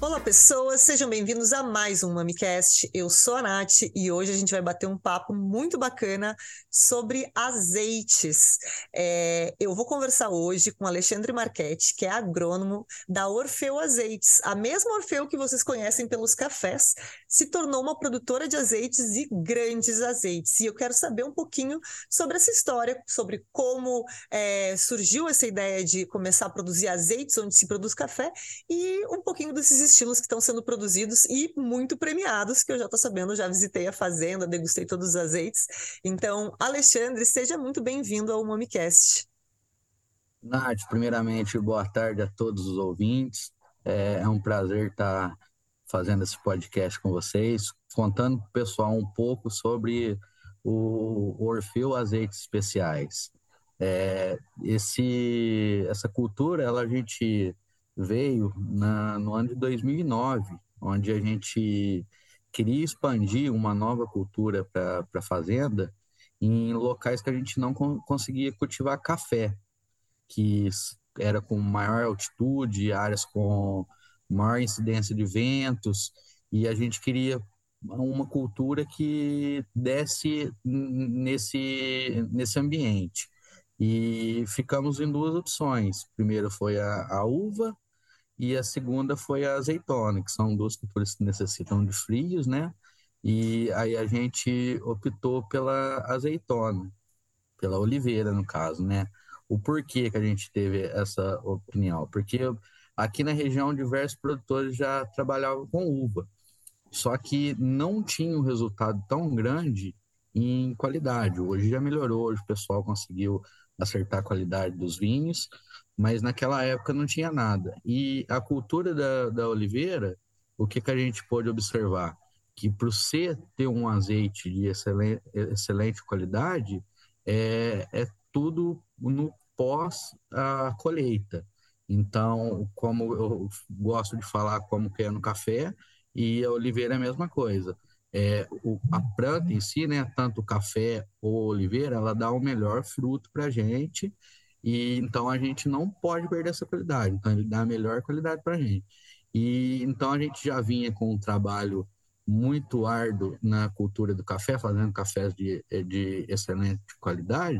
Olá, pessoas, sejam bem-vindos a mais um MamiCast. Eu sou a Nath e hoje a gente vai bater um papo muito bacana sobre azeites. É, eu vou conversar hoje com Alexandre Marchetti, que é agrônomo da Orfeu Azeites. A mesma Orfeu que vocês conhecem pelos cafés, se tornou uma produtora de azeites e grandes azeites. E eu quero saber um pouquinho sobre essa história, sobre como é, surgiu essa ideia de começar a produzir azeites onde se produz café e um pouquinho desses estilos que estão sendo produzidos e muito premiados, que eu já estou sabendo, já visitei a fazenda, degustei todos os azeites. Então, Alexandre, seja muito bem-vindo ao MamiCast. Nath, primeiramente, boa tarde a todos os ouvintes. É, é um prazer estar fazendo esse podcast com vocês, contando para o pessoal um pouco sobre o Orfeu Azeites Especiais. É, esse, essa cultura, ela a gente veio na, no ano de 2009, onde a gente queria expandir uma nova cultura para a fazenda em locais que a gente não conseguia cultivar café, que era com maior altitude, áreas com maior incidência de ventos, e a gente queria uma cultura que desse nesse, nesse ambiente. E ficamos em duas opções. Primeiro foi a, a uva e a segunda foi a azeitona, que são duas culturas que necessitam de frios, né? E aí a gente optou pela azeitona, pela oliveira, no caso, né? O porquê que a gente teve essa opinião? Porque aqui na região diversos produtores já trabalhavam com uva, só que não tinha um resultado tão grande em qualidade. Hoje já melhorou, hoje o pessoal conseguiu acertar a qualidade dos vinhos, mas naquela época não tinha nada. E a cultura da, da oliveira, o que, que a gente pôde observar? Que para você ter um azeite de excelente, excelente qualidade, é, é tudo no pós a colheita. Então, como eu gosto de falar como que é no café, e a oliveira é a mesma coisa. É, o, a planta em si, né, tanto o café ou oliveira, ela dá o melhor fruto para a gente, e então a gente não pode perder essa qualidade. Então ele dá a melhor qualidade para a gente. E então a gente já vinha com um trabalho muito árduo na cultura do café, fazendo cafés de, de excelente qualidade.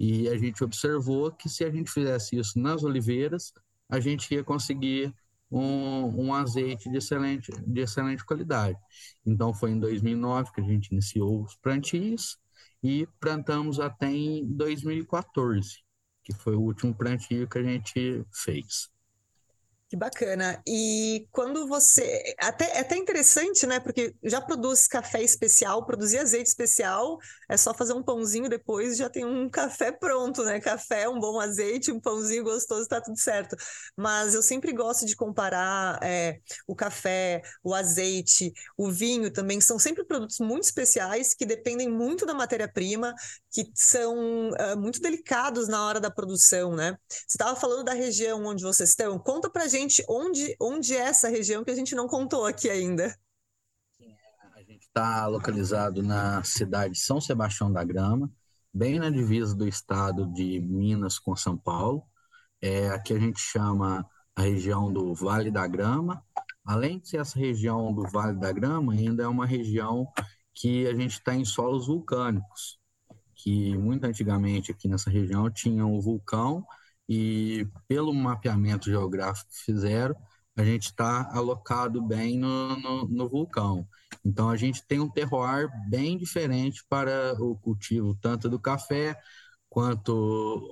E a gente observou que se a gente fizesse isso nas oliveiras, a gente ia conseguir um, um, azeite de excelente, de excelente qualidade. Então, foi em 2009 que a gente iniciou os plantios e plantamos até em 2014 que foi o último plantio que a gente fez. Que bacana. E quando você. Até, é até interessante, né? Porque já produz café especial, produzir azeite especial, é só fazer um pãozinho depois já tem um café pronto, né? Café, um bom azeite, um pãozinho gostoso, tá tudo certo. Mas eu sempre gosto de comparar é, o café, o azeite, o vinho também, são sempre produtos muito especiais que dependem muito da matéria-prima, que são uh, muito delicados na hora da produção, né? Você estava falando da região onde vocês estão, conta pra gente gente onde, onde é essa região que a gente não contou aqui ainda. A gente está localizado na cidade de São Sebastião da Grama, bem na divisa do estado de Minas com São Paulo. É, aqui a gente chama a região do Vale da Grama. Além de ser essa região do Vale da Grama, ainda é uma região que a gente está em solos vulcânicos, que muito antigamente aqui nessa região tinha um vulcão e pelo mapeamento geográfico que fizeram, a gente está alocado bem no, no, no, vulcão. Então, a gente tem um terroir bem diferente para o cultivo, tanto do café quanto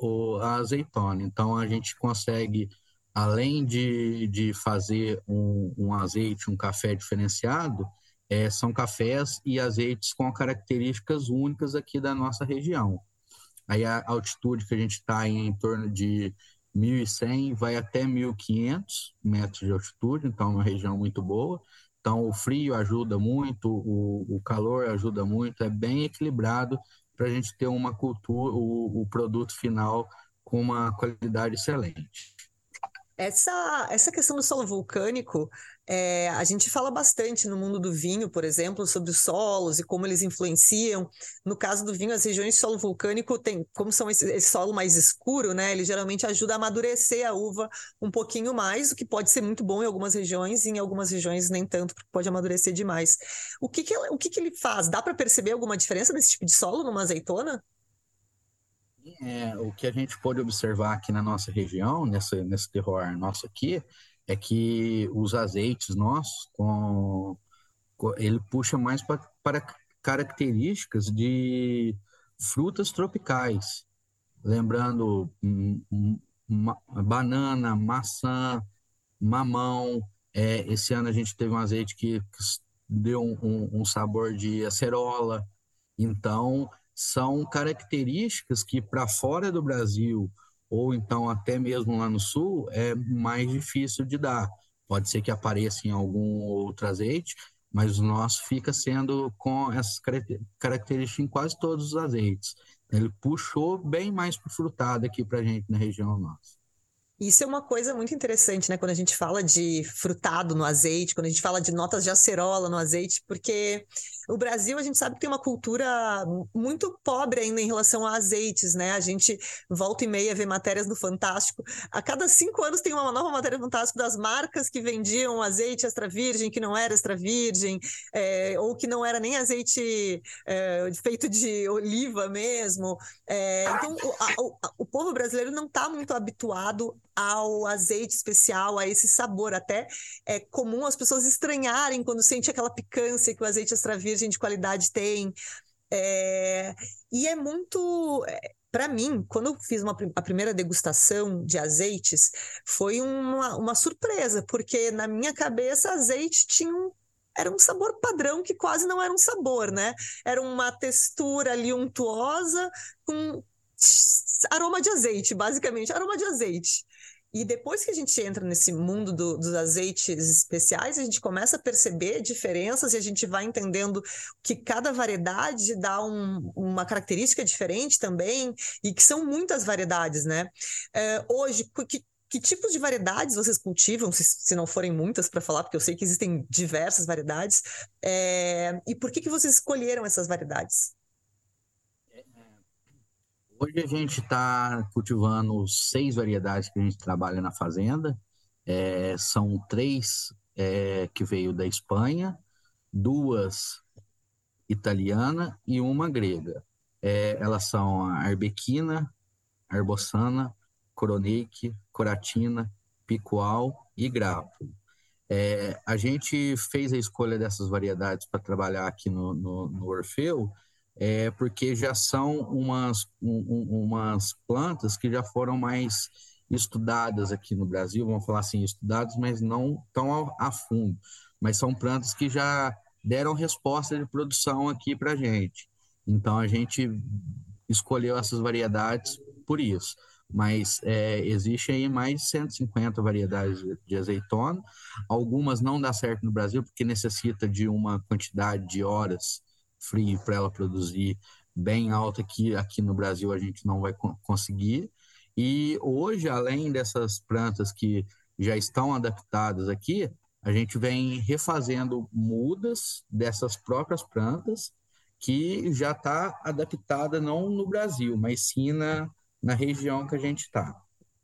o, a azeitona. Então, a gente consegue, além de, de fazer um, um azeite, um café diferenciado, é, são cafés e azeites com características únicas aqui da nossa região. Aí a altitude que a gente está em, em torno de 1.100, vai até 1.500 metros de altitude, então é uma região muito boa. Então o frio ajuda muito, o, o calor ajuda muito, é bem equilibrado para a gente ter uma cultura, o, o produto final com uma qualidade excelente. Essa, essa questão do solo vulcânico É, a gente fala bastante no mundo do vinho, por exemplo, sobre os solos e como eles influenciam. No caso do vinho, as regiões de solo vulcânico tem, como são esse, esse, solo mais escuro, né? Ele geralmente ajuda a amadurecer a uva um pouquinho mais, o que pode ser muito bom em algumas regiões, e em algumas regiões nem tanto, porque pode amadurecer demais. O que, que, o que, que ele faz? Dá para perceber alguma diferença nesse tipo de solo numa azeitona? É, o que a gente pode observar aqui na nossa região, nesse terroir nosso aqui, é que os azeites nossos, com, com ele puxa mais pra, para características de frutas tropicais, lembrando um, um, uma, banana, maçã, mamão. É, esse ano a gente teve um azeite que, que deu um, um, sabor de acerola. Então, são características que para fora do Brasil ou então até mesmo lá no sul, é mais difícil de dar. Pode ser que apareça em algum outro azeite, mas o nosso fica sendo com essas características em quase todos os azeites. Ele puxou bem mais para frutado aqui para gente na região nossa. Isso é uma coisa muito interessante, né? Quando a gente fala de frutado no azeite, quando a gente fala de notas de acerola no azeite, porque o Brasil a gente sabe que tem uma cultura muito pobre ainda em relação a azeites, né? A gente volta e meia vê matérias no Fantástico. A cada cinco anos tem uma nova matéria no Fantástico das marcas que vendiam azeite extra virgem, que não era extra virgem, é, ou que não era nem azeite é, feito de oliva mesmo. É, então, o, a, o, o povo brasileiro não está muito habituado ao azeite especial, a esse sabor. Até é comum as pessoas estranharem quando sente aquela picância que o azeite extra virgem de qualidade tem. É... E é muito. É, Para mim, quando eu fiz uma, a primeira degustação de azeites, foi uma, uma surpresa, porque na minha cabeça azeite tinha um era um sabor padrão que quase não era um sabor, né? Era uma textura ali untuosa com aroma de azeite, basicamente, aroma de azeite. E depois que a gente entra nesse mundo do, dos azeites especiais, a gente começa a perceber diferenças e a gente vai entendendo que cada variedade dá um, uma característica diferente também, e que são muitas variedades, né? É, hoje, que, que tipos de variedades vocês cultivam, se, se não forem muitas para falar, porque eu sei que existem diversas variedades, é, e por que, que vocês escolheram essas variedades? Hoje a gente está cultivando seis variedades que a gente trabalha na fazenda. É, são três é, que veio da Espanha, duas italiana e uma grega. É, elas são a arbequina, arbosana, coroneque, coratina, picual e grapo. É, a gente fez a escolha dessas variedades para trabalhar aqui no, no, no Orfeu, é porque já são umas, um, umas plantas que já foram mais estudadas aqui no Brasil, vamos falar assim, estudadas, mas não tão a, fundo. Mas são plantas que já deram resposta de produção aqui para a gente. Então a gente escolheu essas variedades por isso. Mas é, existe aí mais de 150 variedades de azeitona. Algumas não dá certo no Brasil porque necessita de uma quantidade de horas free para ela produzir bem alta que aqui no Brasil a gente não vai conseguir. E hoje, além dessas plantas que já estão adaptadas aqui, a gente vem refazendo mudas dessas próprias plantas que já está adaptada não no Brasil, mas sim na, na região que a gente está.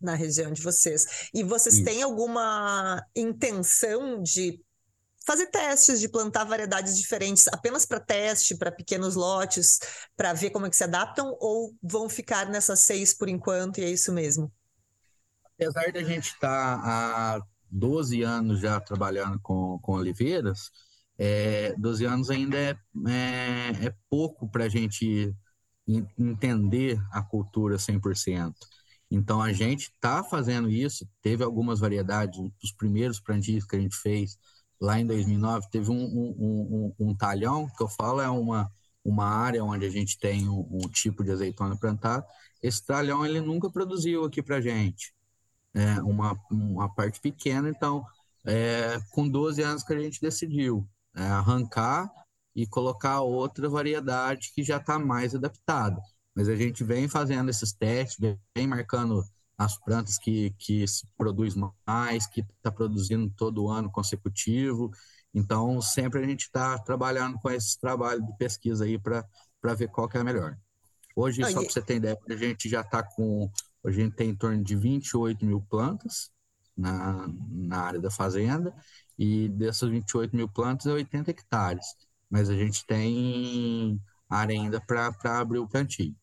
Na região de vocês. E vocês Isso. têm alguma intenção de fazer testes de plantar variedades diferentes apenas para teste, para pequenos lotes, para ver como é que se adaptam, ou vão ficar nessas seis por enquanto e é isso mesmo? Apesar da gente estar tá há 12 anos já trabalhando com, com oliveiras, é, 12 anos ainda é, é, é pouco para a gente entender a cultura 100%. Então a gente está fazendo isso, teve algumas variedades, os primeiros plantios que a gente fez, lá em 2009, teve um, um, um, um, talhão, que eu falo é uma, uma área onde a gente tem um, um tipo de azeitona plantada. Esse talhão ele nunca produziu aqui para gente, é uma, uma parte pequena. Então, é, com 12 anos que a gente decidiu é, arrancar e colocar outra variedade que já está mais adaptada. Mas a gente vem fazendo esses testes, vem marcando as plantas que, que se produz mais, que está produzindo todo ano consecutivo. Então, sempre a gente está trabalhando com esse trabalho de pesquisa aí para ver qual que é a melhor. Hoje, só para você ter ideia, a gente já está com. A gente tem em torno de 28 mil plantas na, na área da fazenda, e dessas 28 mil plantas é 80 hectares. Mas a gente tem área ainda para abrir o plantio.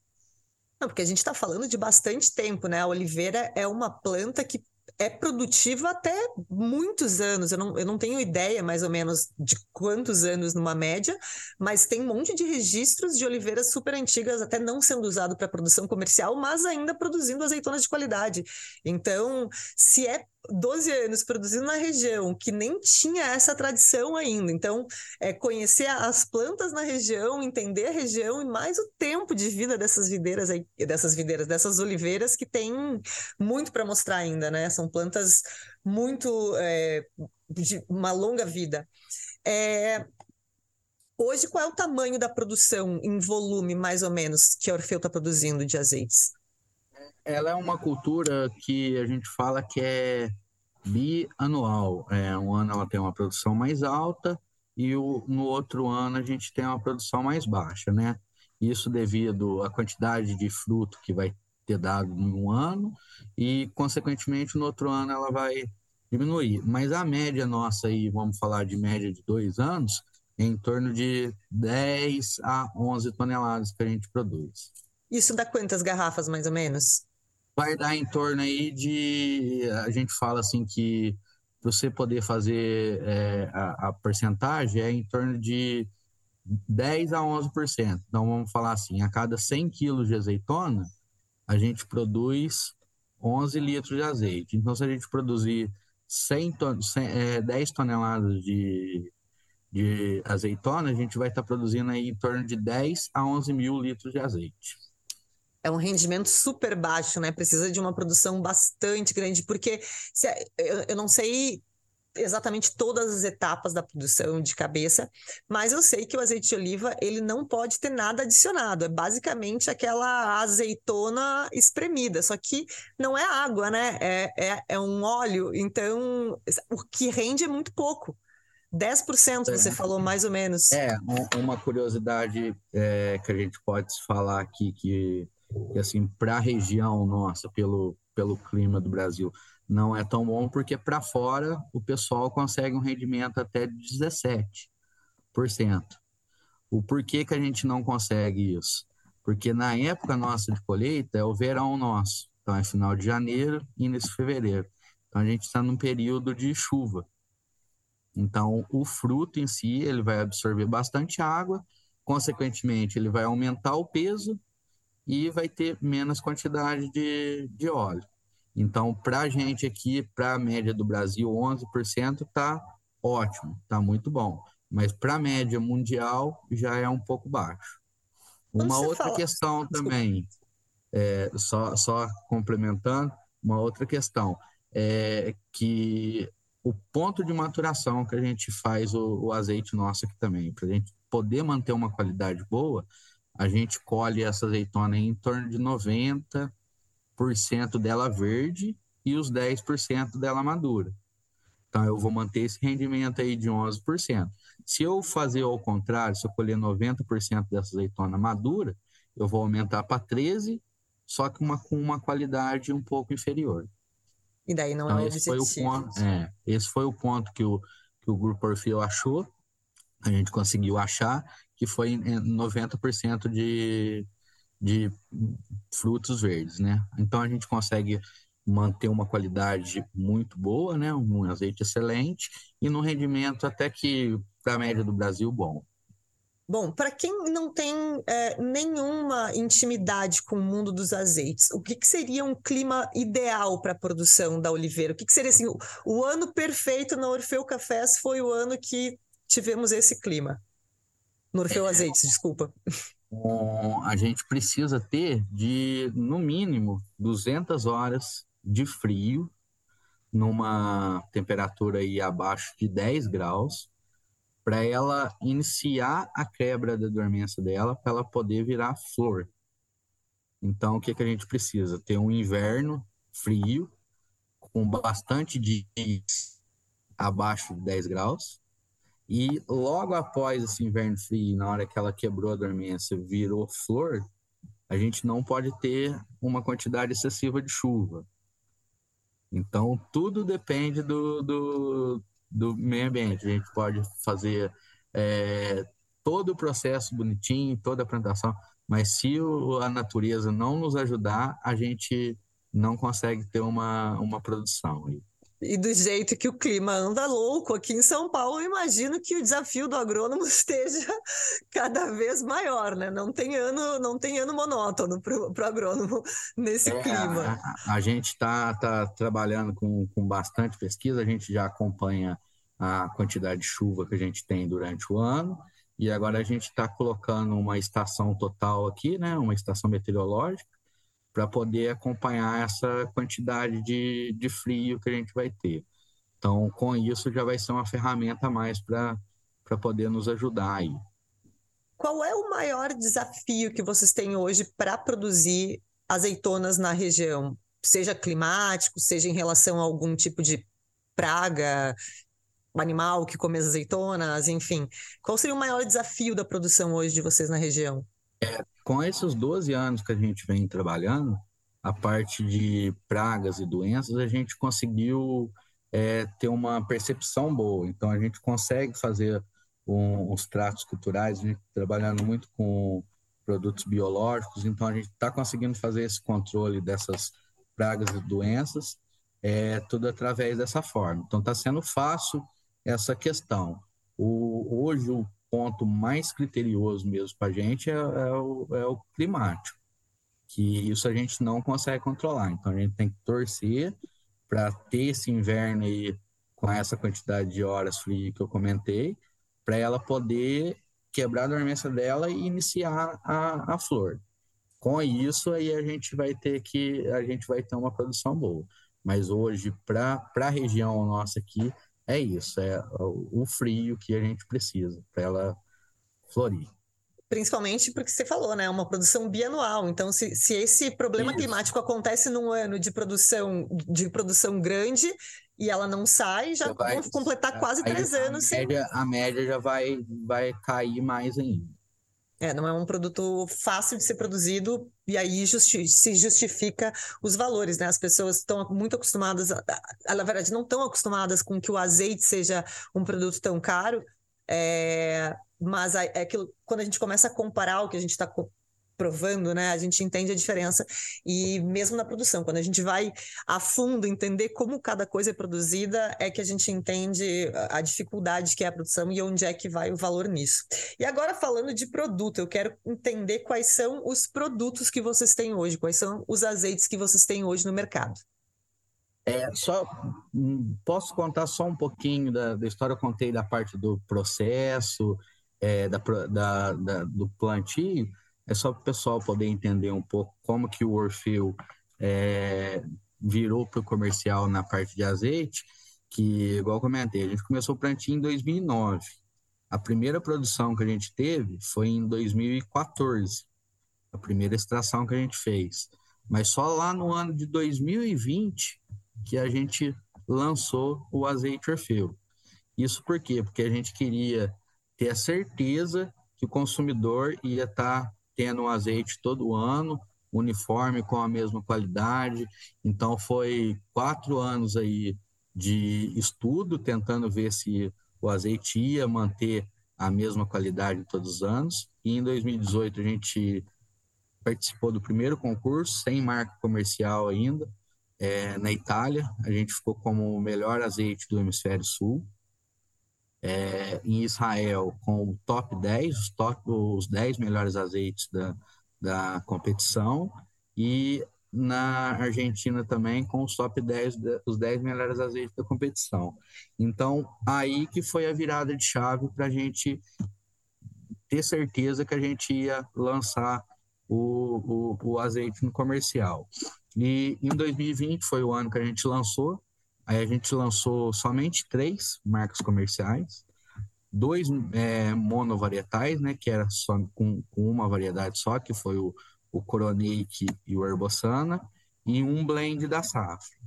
Não, porque a gente está falando de bastante tempo, né? A oliveira é uma planta que é produtiva até muitos anos. Eu não, eu não tenho ideia, mais ou menos, de quantos anos numa média, mas tem um monte de registros de oliveiras super antigas, até não sendo usado para produção comercial, mas ainda produzindo azeitonas de qualidade. Então, se é 12 anos produzindo na região que nem tinha essa tradição ainda. Então, é conhecer as plantas na região, entender a região e mais o tempo de vida dessas videiras aí, dessas videiras, dessas oliveiras que tem muito para mostrar ainda, né? São plantas muito é, de uma longa vida. É, hoje, qual é o tamanho da produção em volume, mais ou menos, que a Orfeu está produzindo de azeites? Ela é uma cultura que a gente fala que é bianual. É, um ano ela tem uma produção mais alta e o, no outro ano a gente tem uma produção mais baixa, né? Isso devido à quantidade de fruto que vai ter dado em um ano e, consequentemente, no outro ano ela vai diminuir. Mas a média nossa aí, vamos falar de média de dois anos, é em torno de 10 a 11 toneladas que a gente produz. Isso dá quantas garrafas, mais ou menos? vai dar em torno aí de. A gente fala assim que você poder fazer é, a, a porcentagem é em torno de 10 a 11%. Então vamos falar assim: a cada 100 quilos de azeitona, a gente produz 11 litros de azeite. Então, se a gente produzir 100 ton 100, é, 10 toneladas de, de azeitona, a gente vai estar produzindo aí em torno de 10 a 11 mil litros de azeite é um rendimento super baixo, né? Precisa de uma produção bastante grande, porque se, eu, eu não sei exatamente todas as etapas da produção de cabeça, mas eu sei que o azeite de oliva ele não pode ter nada adicionado, é basicamente aquela azeitona espremida, só que não é água, né? É, é, é um óleo, então o que rende é muito pouco. 10% é. você falou mais ou menos. É, uma curiosidade é, que a gente pode falar aqui que e assim para a região nossa, pelo, pelo clima do Brasil, não é tão bom, porque para fora o pessoal consegue um rendimento até de 17%. O porquê que a gente não consegue isso? Porque na época nossa de colheita é o verão nosso, então é final de janeiro e início de fevereiro. Então a gente está num período de chuva. Então o fruto em si ele vai absorver bastante água, consequentemente ele vai aumentar o peso e vai ter menos quantidade de, de óleo. Então, para a gente aqui, para a média do Brasil, 11% está ótimo, está muito bom. Mas para a média mundial já é um pouco baixo. Uma outra fala... questão também, é, só, só complementando, uma outra questão é que o ponto de maturação que a gente faz o, o azeite nosso aqui também, para a gente poder manter uma qualidade boa, a gente colhe essa azeitona em torno de 90% dela verde e os 10% dela madura. Então, eu vou manter esse rendimento aí de 11%. Se eu fazer ao contrário, se eu colher 90% dessa azeitona madura, eu vou aumentar para 13%, só que uma, com uma qualidade um pouco inferior. E daí não é então, é esse. Foi o ponto, é, esse foi o ponto que o, que o Grupo Orfeu achou, a gente conseguiu achar, que foi 90% de, de frutos verdes, né? Então a gente consegue manter uma qualidade muito boa, né? Um azeite excelente e no rendimento até que para a média do Brasil bom. Bom, para quem não tem é, nenhuma intimidade com o mundo dos azeites, o que, que seria um clima ideal para a produção da oliveira? O que, que seria assim, o, o, ano perfeito na Orfeu Cafés foi o ano que tivemos esse clima? No Orfeu Azeites, desculpa. a gente precisa ter de, no mínimo, 200 horas de frio, numa temperatura aí abaixo de 10 graus, para ela iniciar a quebra da dormência dela, para ela poder virar flor. Então, o que, que a gente precisa? Ter um inverno frio, com bastante dias abaixo de 10 graus. E logo após esse inverno frio, na hora que ela quebrou a dormência, virou flor, a gente não pode ter uma quantidade excessiva de chuva. Então, tudo depende do, do, do meio ambiente. A gente pode fazer é, todo o processo bonitinho, toda a plantação, mas se o, a natureza não nos ajudar, a gente não consegue ter uma, uma produção. E do jeito que o clima anda louco aqui em São Paulo, eu imagino que o desafio do agrônomo esteja cada vez maior, né? Não tem ano, não tem ano monótono para o agrônomo nesse é, clima. A, a gente está tá trabalhando com, com bastante pesquisa, a gente já acompanha a quantidade de chuva que a gente tem durante o ano, e agora a gente está colocando uma estação total aqui, né? Uma estação meteorológica para poder acompanhar essa quantidade de, de frio que a gente vai ter. Então, com isso, já vai ser uma ferramenta a mais para poder nos ajudar aí. Qual é o maior desafio que vocês têm hoje para produzir azeitonas na região? Seja climático, seja em relação a algum tipo de praga, animal que come as azeitonas, enfim. Qual seria o maior desafio da produção hoje de vocês na região? É, com esses 12 anos que a gente vem trabalhando, a parte de pragas e doenças, a gente conseguiu é, ter uma percepção boa. Então, a gente consegue fazer um, os tratos culturais, a gente trabalhando muito com produtos biológicos, então a gente está conseguindo fazer esse controle dessas pragas e doenças, é, tudo através dessa forma. Então, está sendo fácil essa questão. O, hoje, o ponto mais criterioso mesmo para a gente é, é, o, é o climático, que isso a gente não consegue controlar. Então a gente tem que torcer para ter esse inverno aí com essa quantidade de horas frio que eu comentei, para ela poder quebrar a dormência dela e iniciar a, a flor. Com isso aí a gente vai ter que a gente vai ter uma produção boa. Mas hoje para a região nossa aqui é isso, é o frio que a gente precisa para ela florir. Principalmente porque você falou, né? É uma produção bianual. Então, se, se esse problema isso. climático acontece num ano de produção de produção grande e ela não sai, já vai, vão completar quase três anos. A média, sem... a média já vai, vai cair mais ainda. É, não é um produto fácil de ser produzido e aí justi se justifica os valores, né? As pessoas estão muito acostumadas, a, a, na verdade, não estão acostumadas com que o azeite seja um produto tão caro, é, mas é aquilo, quando a gente começa a comparar o que a gente está provando, né, a gente entende a diferença. E mesmo na produção, quando a gente vai a fundo entender como cada coisa é produzida, é que a gente entende a dificuldade que é a produção e onde é que vai o valor nisso. E agora falando de produto, eu quero entender quais são os produtos que vocês têm hoje, quais são os azeites que vocês têm hoje no mercado. É, só hum, posso contar só um pouquinho da, da história. Eu contei da parte do processo, é, da, da, da, do plantio, é só para o pessoal poder entender um pouco como que o Orfeu é, virou para o comercial na parte de azeite, que, igual eu comentei, a gente começou o plantio em 2009. A primeira produção que a gente teve foi em 2014, a primeira extração que a gente fez. Mas só lá no ano de 2020 que a gente lançou o azeite Orfeu. Isso por quê? Porque a gente queria ter a certeza que o consumidor ia estar tá tendo um azeite todo ano, uniforme, com a mesma qualidade. Então, foi quatro anos aí de estudo, tentando ver se o azeite ia manter a mesma qualidade todos os anos. E em 2018 a gente participou do primeiro concurso, sem marca comercial ainda, é, na Itália. A gente ficou como o melhor azeite do hemisfério sul é, em Israel com o top 10, os, top, os 10 melhores azeites da, da competição, e na Argentina também com os top 10, os 10 melhores azeites da competição. Então, aí que foi a virada de chave para a gente ter certeza que a gente ia lançar o, o, o azeite no comercial. E em 2020 foi o ano que a gente lançou, Aí a gente lançou somente três marcas comerciais, dois é, monovarietais, né, que era só com, com, uma variedade só, que foi o, o e o Herbosana, e um blend da safra.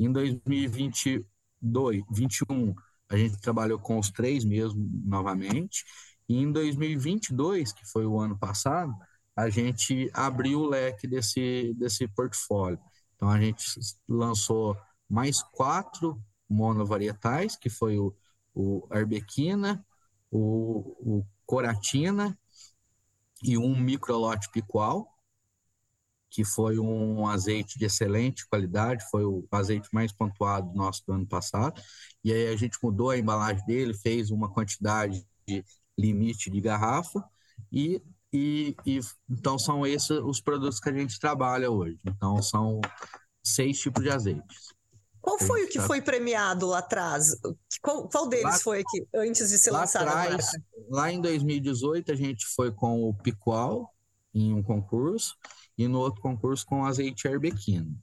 Em 2022, 2021, a gente trabalhou com os três mesmo novamente. E em 2022, que foi o ano passado, a gente abriu o leque desse, desse portfólio. Então, a gente lançou mais quatro monovarietais, que foi o, o Arbequina, o, o Coratina e um microlote picual, que foi um azeite de excelente qualidade, foi o azeite mais pontuado nosso do ano passado. E aí a gente mudou a embalagem dele, fez uma quantidade de limite de garrafa e, e, e então são esses os produtos que a gente trabalha hoje. Então são seis tipos de azeites. Qual foi o que foi premiado lá atrás? Qual, qual deles lá, foi aqui, antes de ser lançado? Atrás, lá em 2018, a gente foi com o Picual em um concurso e no outro concurso com azeite arbequino.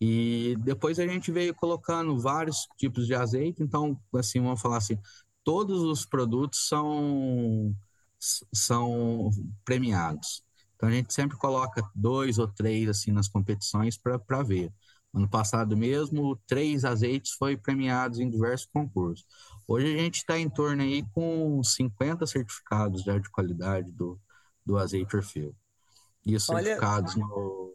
E depois a gente veio colocando vários tipos de azeite, então, assim, vamos falar assim, todos os produtos são, são premiados. Então a gente sempre coloca dois ou três assim nas competições para ver. Ano passado mesmo, três azeites foi premiados em diversos concursos. Hoje a gente está em torno aí com 50 certificados já de qualidade do, do azeite Orfeu. E os Olha... certificados no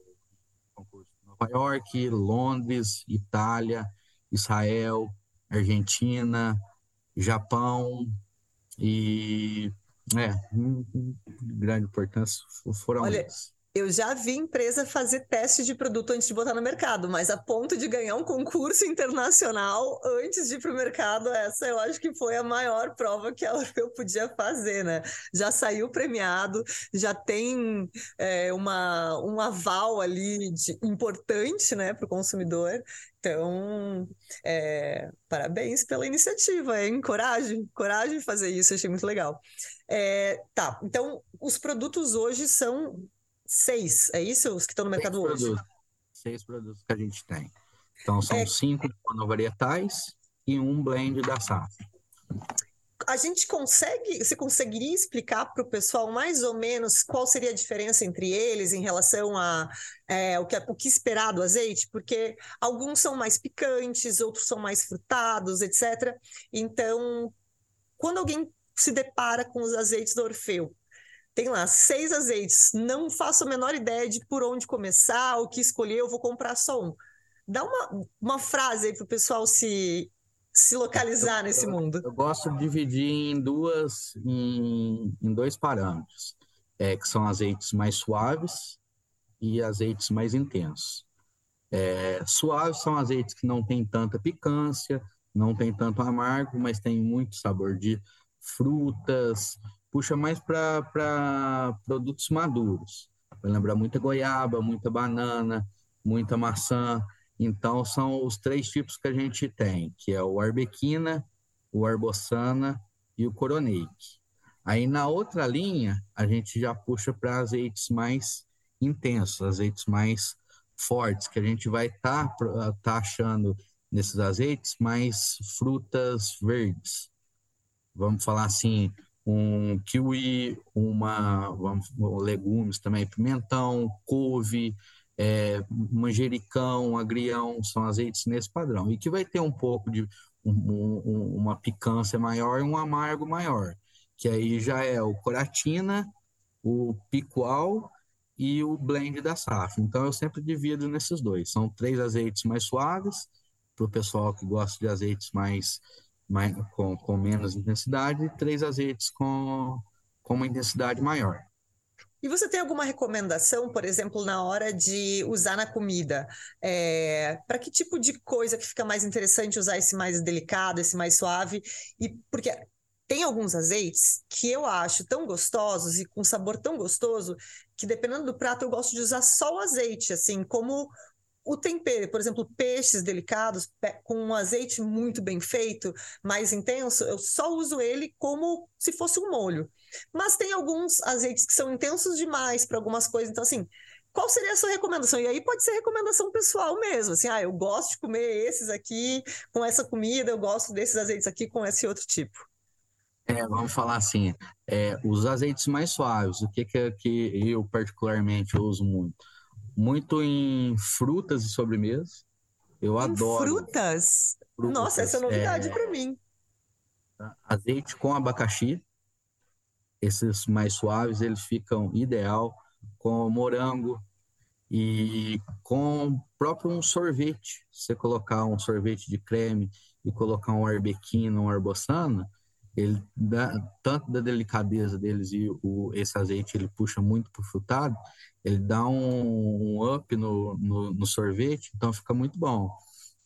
concurso de Nova York, Londres, Itália, Israel, Argentina, Japão e é, grande importância foram Olha, eles. Eu já vi empresa fazer teste de produto antes de botar no mercado, mas a ponto de ganhar um concurso internacional antes de ir para o mercado, essa eu acho que foi a maior prova que a Orfeu podia fazer, né? Já saiu premiado, já tem é, uma, um aval ali de, importante né, para o consumidor. Então, é, parabéns pela iniciativa, hein? Coragem, coragem de fazer isso, achei muito legal. É, tá, então os produtos hoje são seis, é isso? Os que estão no mercado seis hoje? Produtos. Seis produtos que a gente tem. Então, são é... cinco monovarietais e um blend da safra. A gente consegue, você conseguiria explicar para o pessoal mais ou menos qual seria a diferença entre eles em relação a é, o, que, o que esperar do azeite? Porque alguns são mais picantes, outros são mais frutados, etc. Então, quando alguém se depara com os azeites do Orfeu, tem lá seis azeites, não faço a menor ideia de por onde começar, o que escolher, eu vou comprar só um. Dá uma, uma frase aí para o pessoal se, se localizar eu, nesse eu, mundo. Eu gosto de dividir em duas, em, em dois parâmetros, é, que são azeites mais suaves e azeites mais intensos. É, suaves são azeites que não têm tanta picância, não tem tanto amargo, mas tem muito sabor de frutas, puxa mais para produtos maduros. Vai lembrar muita goiaba, muita banana, muita maçã. Então, são os três tipos que a gente tem, que é o arbequina, o arbosana e o coroneique. Aí, na outra linha, a gente já puxa para azeites mais intensos, azeites mais fortes, que a gente vai estar tá, tá achando nesses azeites mais frutas verdes. Vamos falar assim, um kiwi, uma, legumes também, pimentão, couve, é, manjericão, agrião, são azeites nesse padrão. E que vai ter um pouco de um, um, uma picância maior e um amargo maior, que aí já é o coratina, o picual e o blend da safra. Então eu sempre divido nesses dois. São três azeites mais suaves, para o pessoal que gosta de azeites mais mais, com, com menos intensidade e três azeites com, com uma intensidade maior. E você tem alguma recomendação, por exemplo, na hora de usar na comida? É, para que tipo de coisa que fica mais interessante usar esse mais delicado, esse mais suave? E porque tem alguns azeites que eu acho tão gostosos e com sabor tão gostoso que dependendo do prato eu gosto de usar só o azeite, assim, como o tempero, por exemplo, peixes delicados com um azeite muito bem feito, mais intenso, eu só uso ele como se fosse um molho. Mas tem alguns azeites que são intensos demais para algumas coisas, então assim, qual seria a sua recomendação? E aí pode ser recomendação pessoal mesmo, assim, ah, eu gosto de comer esses aqui com essa comida, eu gosto desses azeites aqui com esse outro tipo. É, vamos falar assim, é, os azeites mais suaves, o que, que, que eu particularmente uso muito? Muito em frutas e sobremesas. Eu em adoro. Frutas? frutas? Nossa, essa é novidade é... para mim. Azeite com abacaxi. Esses mais suaves, eles ficam ideal com morango e com próprio um sorvete. Você colocar um sorvete de creme e colocar um arbequino, um arbosana, ele dá tanto da delicadeza deles e o, esse azeite ele puxa muito para o frutado, ele dá um, um up no, no, no, sorvete, então fica muito bom.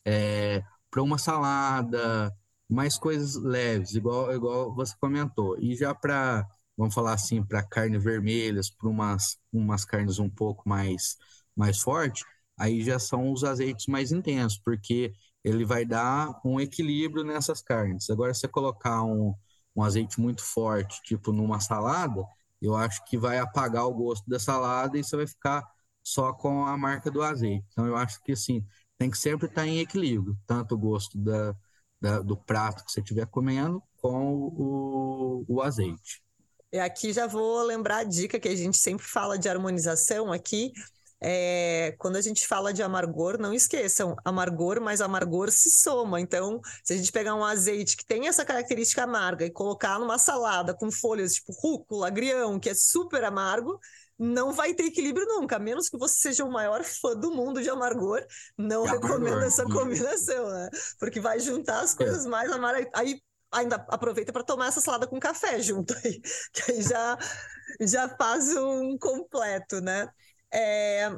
É, para uma salada, mais coisas leves, igual, igual você comentou. E já para, vamos falar assim, para carne vermelhas, para umas, umas carnes um pouco mais, mais fortes, aí já são os azeites mais intensos, porque ele vai dar um equilíbrio nessas carnes. Agora, se você colocar um, um azeite muito forte, tipo numa salada, eu acho que vai apagar o gosto da salada e você vai ficar só com a marca do azeite. Então, eu acho que, assim, tem que sempre estar em equilíbrio, tanto o gosto da, da do prato que você estiver comendo com o, o azeite. E aqui já vou lembrar a dica que a gente sempre fala de harmonização aqui, é, quando a gente fala de amargor, não esqueçam, amargor mais amargor se soma. Então, se a gente pegar um azeite que tem essa característica amarga e colocar numa salada com folhas tipo rúcula, agrião, que é super amargo, não vai ter equilíbrio nunca, a menos que você seja o maior fã do mundo de amargor, não recomendo amargor. essa combinação, né? Porque vai juntar as coisas é. mais amargas. Aí ainda aproveita para tomar essa salada com café junto aí, que aí já, já faz um completo, né? É...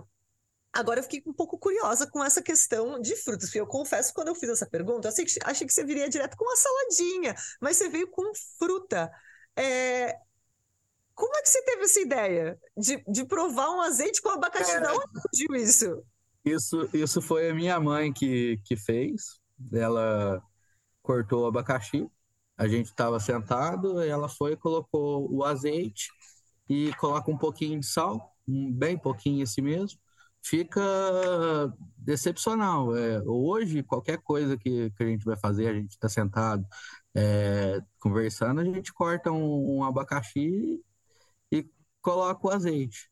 Agora eu fiquei um pouco curiosa com essa questão de frutas, porque eu confesso que quando eu fiz essa pergunta, eu achei que, achei que você viria direto com uma saladinha, mas você veio com fruta. É... Como é que você teve essa ideia de, de provar um azeite com abacaxi? Não surgiu isso? Isso, isso foi a minha mãe que, que fez. Ela cortou o abacaxi, a gente estava sentado, ela foi e colocou o azeite e coloca um pouquinho de sal bem pouquinho assim mesmo, fica decepcional. É, hoje, qualquer coisa que, que a gente vai fazer, a gente está sentado é, conversando, a gente corta um, um, abacaxi e coloca o azeite.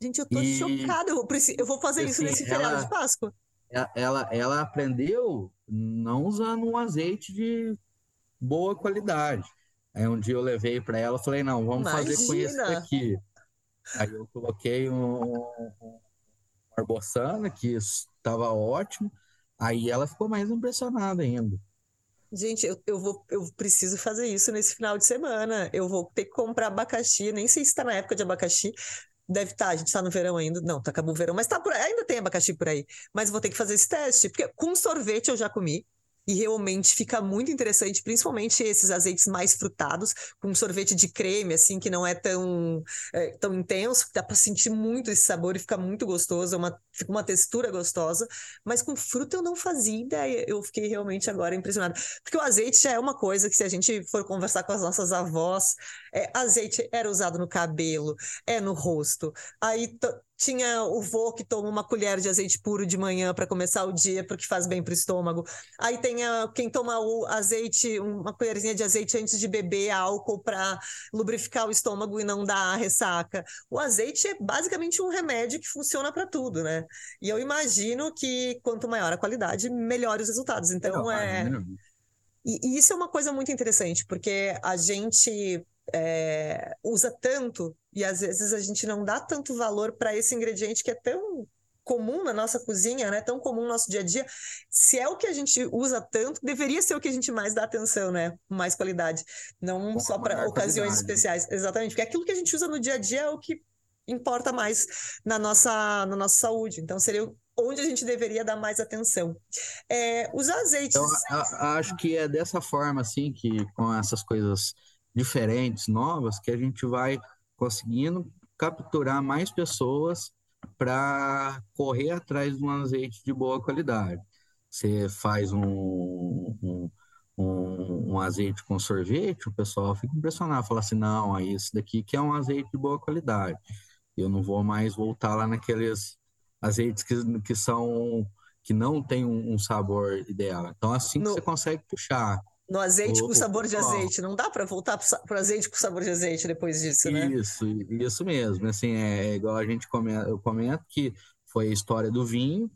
Gente, eu tô e, chocada. Eu, preciso, eu vou fazer assim, isso nesse ela, feriado de Páscoa. Ela, ela aprendeu não usando um azeite de boa qualidade. Aí um dia eu levei para ela e falei, não, vamos Imagina. fazer com esse aqui. Aí eu coloquei um, um que estava ótimo. Aí ela ficou mais impressionada ainda. Gente, eu, eu, vou, eu preciso fazer isso nesse final de semana. Eu vou ter que comprar abacaxi. Nem sei se está na época de abacaxi. Deve estar, tá, a gente está no verão ainda. Não, tá acabou o verão, mas tá por, ainda tem abacaxi por aí. Mas vou ter que fazer esse teste, porque com sorvete eu já comi e realmente fica muito interessante, principalmente esses azeites mais frutados, com sorvete de creme, assim, que não é tão, é, tão intenso, dá para sentir muito esse sabor e fica muito gostoso, é uma, fica uma textura gostosa, mas com fruta eu não fazia ideia, eu fiquei realmente agora impressionada, porque o azeite já é uma coisa que se a gente for conversar com as nossas avós, é, azeite era usado no cabelo, é no rosto, aí tinha o vô que toma uma colher de azeite puro de manhã para começar o dia, porque faz bem para o estômago. Aí tem a, quem toma o azeite, uma colherzinha de azeite antes de beber álcool para lubrificar o estômago e não dar ressaca. O azeite é basicamente um remédio que funciona para tudo, né? E eu imagino que quanto maior a qualidade, melhor os resultados. Então é. E, e isso é uma coisa muito interessante, porque a gente é, usa tanto e às vezes a gente não dá tanto valor para esse ingrediente que é tão comum na nossa cozinha, né? Tão comum no nosso dia a dia. Se é o que a gente usa tanto, deveria ser o que a gente mais dá atenção, né? Mais qualidade, não só para ocasiões especiais, exatamente. Porque aquilo que a gente usa no dia a dia é o que importa mais na nossa na nossa saúde. Então seria onde a gente deveria dar mais atenção. É, os azeites. Então, a, acho que é dessa forma assim que com essas coisas diferentes, novas, que a gente vai conseguindo capturar mais pessoas para correr atrás de um azeite de boa qualidade. Você faz um, um, um, um, azeite com sorvete, o pessoal fica impressionado, fala assim, não, é esse daqui que é um azeite de boa qualidade. Eu não vou mais voltar lá naqueles azeites que, que são que não tem um, sabor ideal. Então, assim você consegue puxar no azeite o, com sabor de azeite. Não dá para voltar para o azeite com sabor de azeite depois disso, né? Isso, isso mesmo. Assim, é igual a gente comenta, eu comento que foi a história do vinho.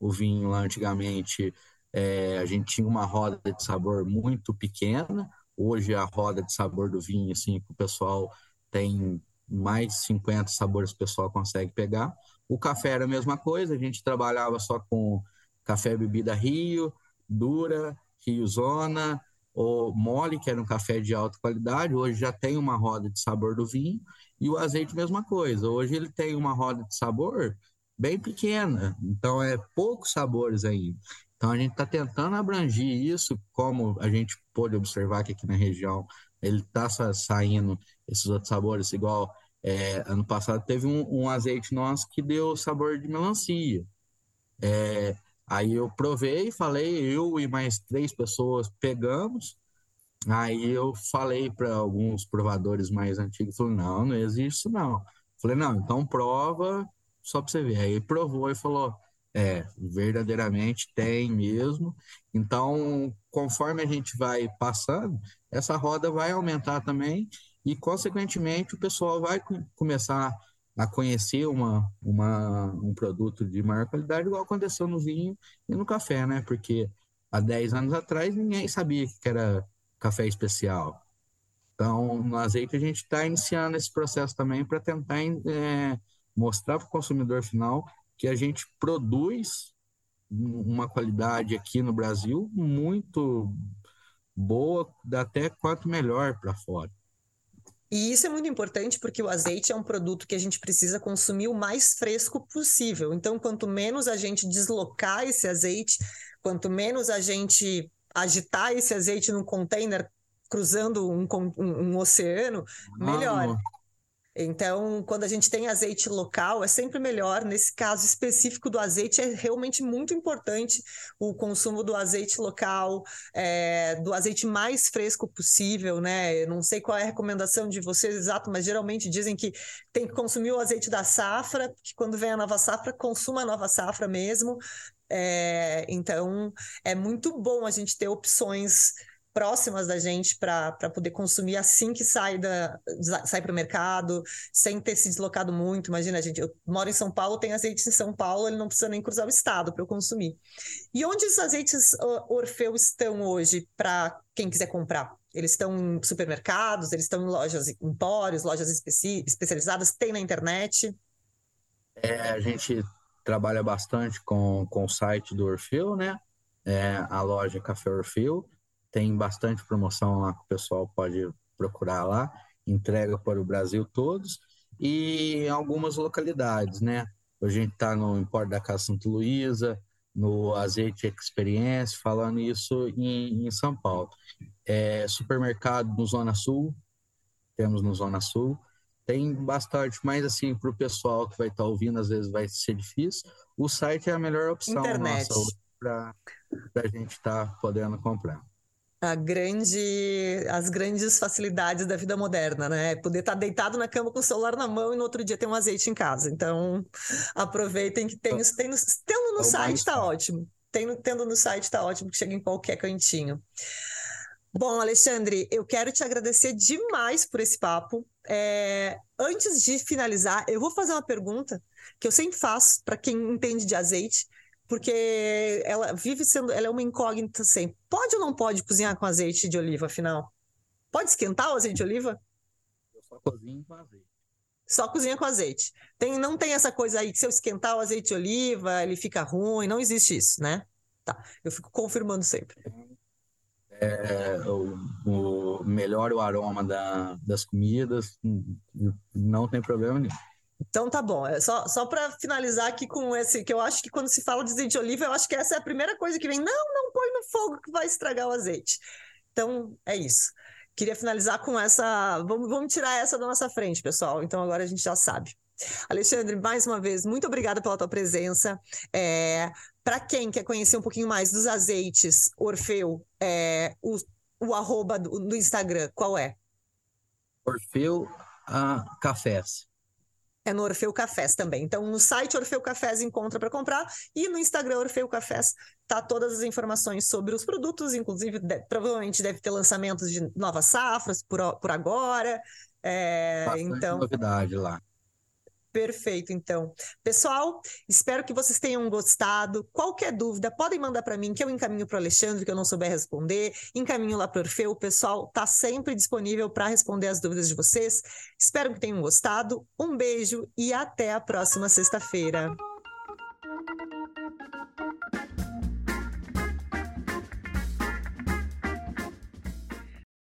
O vinho lá antigamente é, a gente tinha uma roda de sabor muito pequena. Hoje a roda de sabor do vinho, assim, o pessoal tem mais 50 sabores que o pessoal consegue pegar. O café era a mesma coisa, a gente trabalhava só com café bebida Rio, Dura, Rio Zona, ou Mole, que era um café de alta qualidade. Hoje já tem uma roda de sabor do vinho. E o azeite, mesma coisa. Hoje ele tem uma roda de sabor bem pequena, então é poucos sabores ainda. Então a gente está tentando abranger isso, como a gente pôde observar que aqui na região ele está saindo esses outros sabores, igual é, ano passado teve um, um, azeite nosso que deu sabor de melancia. É, aí eu provei, falei, eu e mais três pessoas pegamos. Aí eu falei para alguns provadores mais antigos, falei, não, não existe isso não. Falei, não, então prova só para você ver. Aí provou e falou, é, verdadeiramente tem mesmo. Então, conforme a gente vai passando, essa roda vai aumentar também e, consequentemente, o pessoal vai começar a conhecer uma, uma, um produto de maior qualidade, igual aconteceu no vinho e no café, né? Porque há 10 anos atrás ninguém sabia que era café especial. Então, no azeite, a gente está iniciando esse processo também para tentar é, mostrar para o consumidor final que a gente produz uma qualidade aqui no Brasil muito boa, até quanto melhor para fora. E isso é muito importante porque o azeite é um produto que a gente precisa consumir o mais fresco possível. Então, quanto menos a gente deslocar esse azeite, quanto menos a gente agitar esse azeite num container cruzando um, um, um oceano, melhor. Então, quando a gente tem azeite local, é sempre melhor. Nesse caso específico do azeite, é realmente muito importante o consumo do azeite local, é, do azeite mais fresco possível, né? Eu não sei qual é a recomendação de vocês exato, mas geralmente dizem que tem que consumir o azeite da safra, que quando vem a nova safra, consuma a nova safra mesmo. É, então, é muito bom a gente ter opções próximas da gente para poder consumir assim que sai, da, sai para o mercado, sem ter se deslocado muito. Imagina, gente, eu moro em São Paulo, tem azeite em São Paulo, ele não precisa nem cruzar o estado para eu consumir. E onde os azeites Orfeu estão hoje para quem quiser comprar? Eles estão em supermercados, eles estão em lojas, empórios, lojas especi especializadas, tem na internet? É, a gente trabalha bastante com, com o site do Orfeu, né? É, a loja Café Orfeu tem bastante promoção lá que o pessoal pode procurar lá, entrega para o Brasil todos e em algumas localidades, né? A gente está no Import da Casa Santa Luísa, no Azeite Experience, falando isso em, em São Paulo. É, supermercado no Zona Sul, temos no Zona Sul. Tem bastante, mas assim, para o pessoal que vai estar tá ouvindo, às vezes vai ser difícil. O site é a melhor opção para a gente estar tá podendo comprar grande, as grandes facilidades da vida moderna, né? Poder estar tá deitado na cama com o celular na mão e no outro dia ter um azeite em casa. Então, aproveitem que tem, tem no, tendo no é site está ótimo. Tendo, tendo no site está ótimo, que chega em qualquer cantinho. Bom, Alexandre, eu quero te agradecer demais por esse papo. É, antes de finalizar, eu vou fazer uma pergunta que eu sempre faço para quem entende de azeite, porque ela vive sendo, ela é uma incógnita sempre. Pode ou não pode cozinhar com azeite de oliva, afinal? Pode esquentar o azeite de oliva? Eu só cozinho com azeite. Só cozinha com azeite. Tem, não tem essa coisa aí que se eu esquentar o azeite de oliva, ele fica ruim, não existe isso, né? Tá, eu fico confirmando sempre. É, o, o melhora o aroma da, das comidas, não tem problema nenhum. Então tá bom. É só só para finalizar aqui com esse, que eu acho que quando se fala de azeite de oliva, eu acho que essa é a primeira coisa que vem. Não, não põe no fogo que vai estragar o azeite. Então é isso. Queria finalizar com essa. Vamos, vamos tirar essa da nossa frente, pessoal. Então agora a gente já sabe. Alexandre, mais uma vez, muito obrigada pela tua presença. É, para quem quer conhecer um pouquinho mais dos azeites Orfeu, é, o, o arroba do, do Instagram, qual é? Orfeu uh, Cafés é no Orfeu Cafés também. Então, no site Orfeu Cafés encontra para comprar e no Instagram Orfeu Cafés tá todas as informações sobre os produtos, inclusive deve, provavelmente deve ter lançamentos de novas safras por, por agora. É, então, novidade lá. Perfeito, então. Pessoal, espero que vocês tenham gostado. Qualquer dúvida, podem mandar para mim, que eu encaminho para o Alexandre, que eu não souber responder, encaminho lá para o Orfeu. O pessoal está sempre disponível para responder as dúvidas de vocês. Espero que tenham gostado. Um beijo e até a próxima sexta-feira.